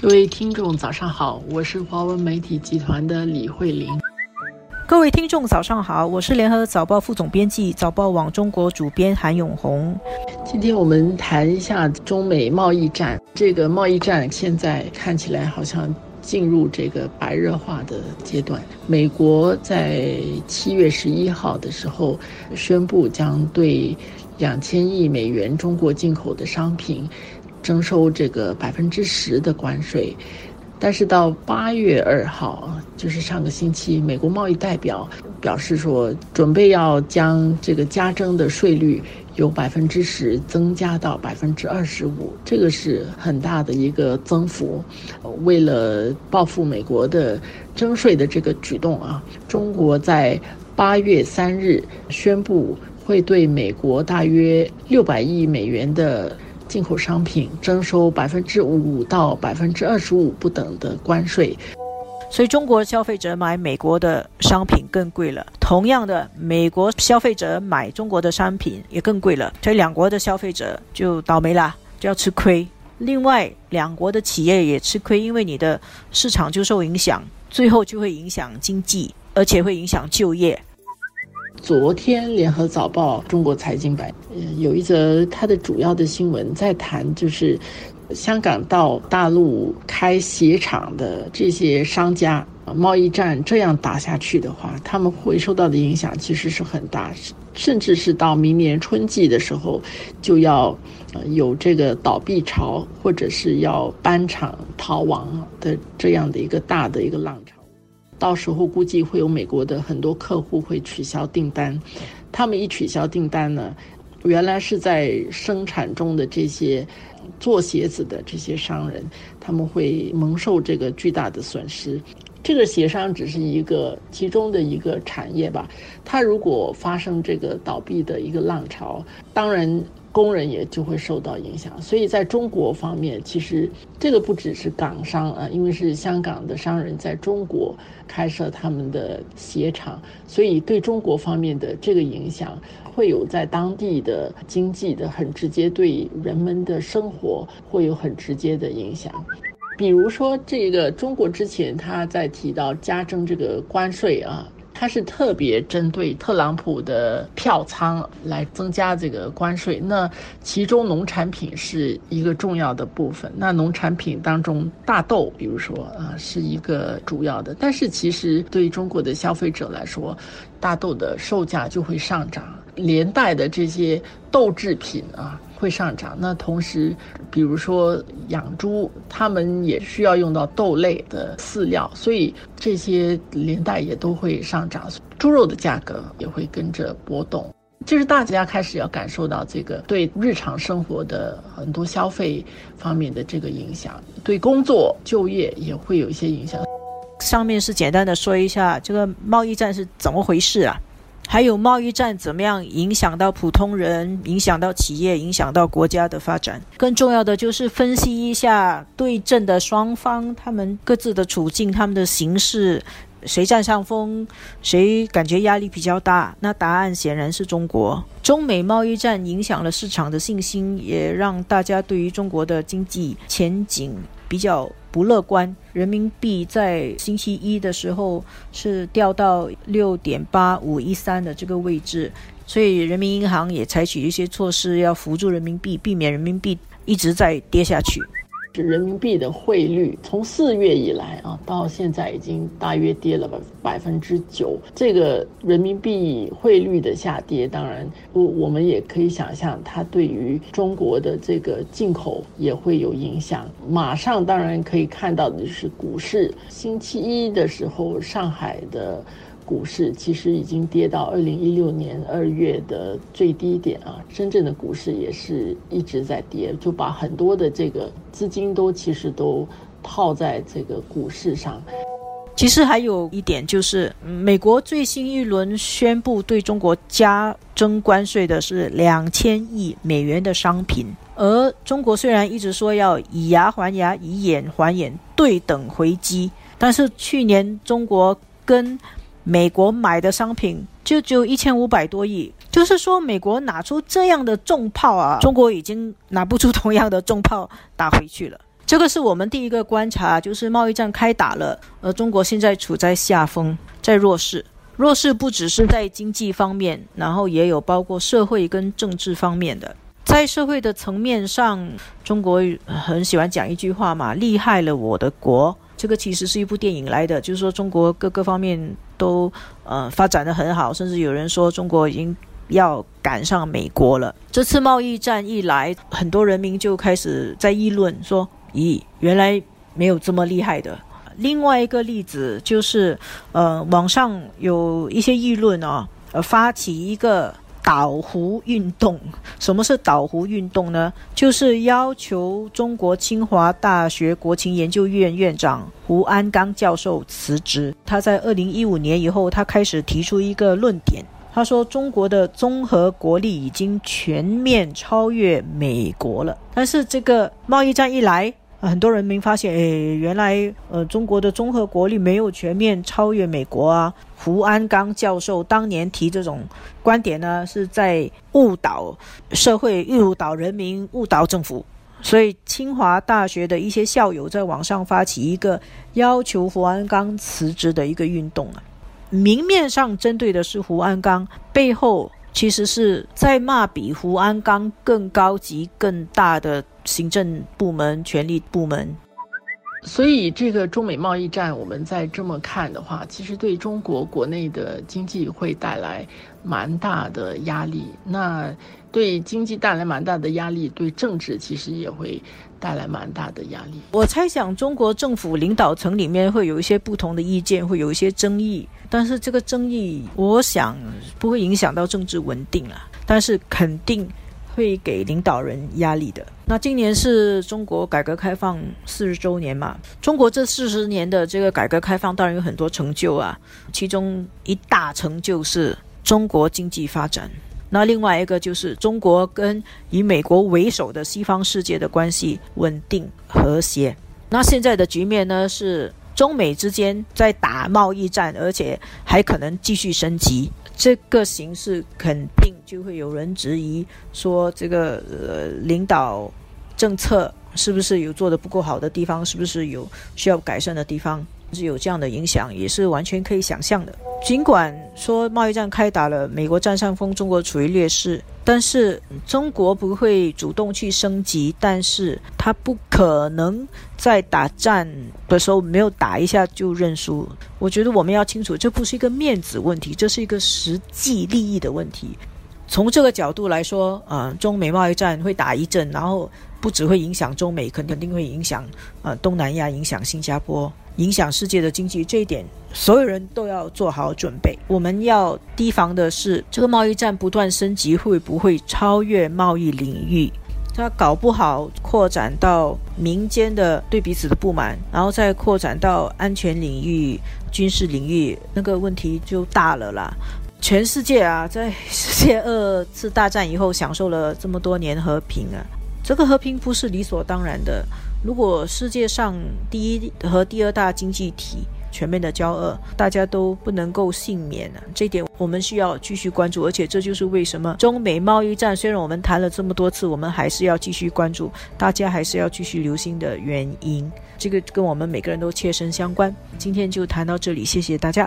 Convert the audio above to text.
各位听众，早上好，我是华文媒体集团的李慧玲。各位听众，早上好，我是联合早报副总编辑、早报网中国主编韩永红。今天我们谈一下中美贸易战。这个贸易战现在看起来好像进入这个白热化的阶段。美国在七月十一号的时候宣布，将对两千亿美元中国进口的商品。征收这个百分之十的关税，但是到八月二号，就是上个星期，美国贸易代表表示说，准备要将这个加征的税率由百分之十增加到百分之二十五，这个是很大的一个增幅。为了报复美国的征税的这个举动啊，中国在八月三日宣布会对美国大约六百亿美元的。进口商品征收百分之五到百分之二十五不等的关税，所以中国消费者买美国的商品更贵了。同样的，美国消费者买中国的商品也更贵了，所以两国的消费者就倒霉了，就要吃亏。另外，两国的企业也吃亏，因为你的市场就受影响，最后就会影响经济，而且会影响就业。昨天，《联合早报》中国财经版有一则它的主要的新闻，在谈就是香港到大陆开鞋厂的这些商家，贸易战这样打下去的话，他们会受到的影响其实是很大，甚至是到明年春季的时候就要有这个倒闭潮，或者是要搬厂逃亡的这样的一个大的一个浪潮。到时候估计会有美国的很多客户会取消订单，他们一取消订单呢，原来是在生产中的这些做鞋子的这些商人，他们会蒙受这个巨大的损失。这个协商只是一个其中的一个产业吧，它如果发生这个倒闭的一个浪潮，当然。工人也就会受到影响，所以在中国方面，其实这个不只是港商啊，因为是香港的商人在中国开设他们的鞋厂，所以对中国方面的这个影响，会有在当地的经济的很直接，对人们的生活会有很直接的影响。比如说，这个中国之前他在提到加征这个关税啊。它是特别针对特朗普的票仓来增加这个关税，那其中农产品是一个重要的部分。那农产品当中，大豆，比如说啊，是一个主要的。但是其实对中国的消费者来说，大豆的售价就会上涨，连带的这些豆制品啊。会上涨。那同时，比如说养猪，他们也需要用到豆类的饲料，所以这些连带也都会上涨。猪肉的价格也会跟着波动，就是大家开始要感受到这个对日常生活的很多消费方面的这个影响，对工作就业也会有一些影响。上面是简单的说一下这个贸易战是怎么回事啊？还有贸易战怎么样影响到普通人，影响到企业，影响到国家的发展？更重要的就是分析一下对阵的双方，他们各自的处境，他们的形势，谁占上风，谁感觉压力比较大？那答案显然是中国。中美贸易战影响了市场的信心，也让大家对于中国的经济前景比较。不乐观，人民币在星期一的时候是掉到六点八五一三的这个位置，所以人民银行也采取一些措施要扶助人民币，避免人民币一直在跌下去。是人民币的汇率从四月以来啊，到现在已经大约跌了百百分之九。这个人民币汇率的下跌，当然我我们也可以想象，它对于中国的这个进口也会有影响。马上当然可以看到的就是股市，星期一的时候，上海的。股市其实已经跌到二零一六年二月的最低点啊，深圳的股市也是一直在跌，就把很多的这个资金都其实都套在这个股市上。其实还有一点就是，美国最新一轮宣布对中国加征关税的是两千亿美元的商品，而中国虽然一直说要以牙还牙，以眼还眼，对等回击，但是去年中国跟美国买的商品就只有一千五百多亿，就是说美国拿出这样的重炮啊，中国已经拿不出同样的重炮打回去了。这个是我们第一个观察，就是贸易战开打了，而中国现在处在下风，在弱势。弱势不只是在经济方面，然后也有包括社会跟政治方面的。在社会的层面上，中国很喜欢讲一句话嘛，“厉害了我的国”。这个其实是一部电影来的，就是说中国各个方面都呃发展的很好，甚至有人说中国已经要赶上美国了。这次贸易战一来，很多人民就开始在议论说：“咦，原来没有这么厉害的。”另外一个例子就是，呃，网上有一些议论啊，呃，发起一个岛湖运动。什么是岛湖运动呢？就是要求中国清华大学国情研究院院长胡鞍钢教授辞职。他在二零一五年以后，他开始提出一个论点，他说中国的综合国力已经全面超越美国了。但是这个贸易战一来，很多人民发现，哎，原来呃，中国的综合国力没有全面超越美国啊。胡鞍钢教授当年提这种观点呢，是在误导社会、误导人民、误导政府。所以，清华大学的一些校友在网上发起一个要求胡鞍钢辞职的一个运动啊。明面上针对的是胡鞍钢，背后其实是在骂比胡安刚更高级、更大的。行政部门、权力部门，所以这个中美贸易战，我们再这么看的话，其实对中国国内的经济会带来蛮大的压力。那对经济带来蛮大的压力，对政治其实也会带来蛮大的压力。我猜想，中国政府领导层里面会有一些不同的意见，会有一些争议，但是这个争议，我想不会影响到政治稳定啊。但是肯定。会给领导人压力的。那今年是中国改革开放四十周年嘛？中国这四十年的这个改革开放，当然有很多成就啊。其中一大成就是中国经济发展。那另外一个就是中国跟以美国为首的西方世界的关系稳定和谐。那现在的局面呢，是中美之间在打贸易战，而且还可能继续升级。这个形势肯定就会有人质疑，说这个呃领导政策是不是有做的不够好的地方，是不是有需要改善的地方，是有这样的影响，也是完全可以想象的。尽管说贸易战开打了，美国占上风，中国处于劣势。但是中国不会主动去升级，但是他不可能在打战的时候没有打一下就认输。我觉得我们要清楚，这不是一个面子问题，这是一个实际利益的问题。从这个角度来说，啊，中美贸易战会打一阵，然后不只会影响中美，肯肯定会影响呃东南亚，影响新加坡。影响世界的经济，这一点所有人都要做好准备。我们要提防的是，这个贸易战不断升级，会不会超越贸易领域？它搞不好扩展到民间的对彼此的不满，然后再扩展到安全领域、军事领域，那个问题就大了啦。全世界啊，在世界二次大战以后，享受了这么多年和平啊，这个和平不是理所当然的。如果世界上第一和第二大经济体全面的交恶，大家都不能够幸免啊！这点我们需要继续关注，而且这就是为什么中美贸易战虽然我们谈了这么多次，我们还是要继续关注，大家还是要继续留心的原因。这个跟我们每个人都切身相关。今天就谈到这里，谢谢大家。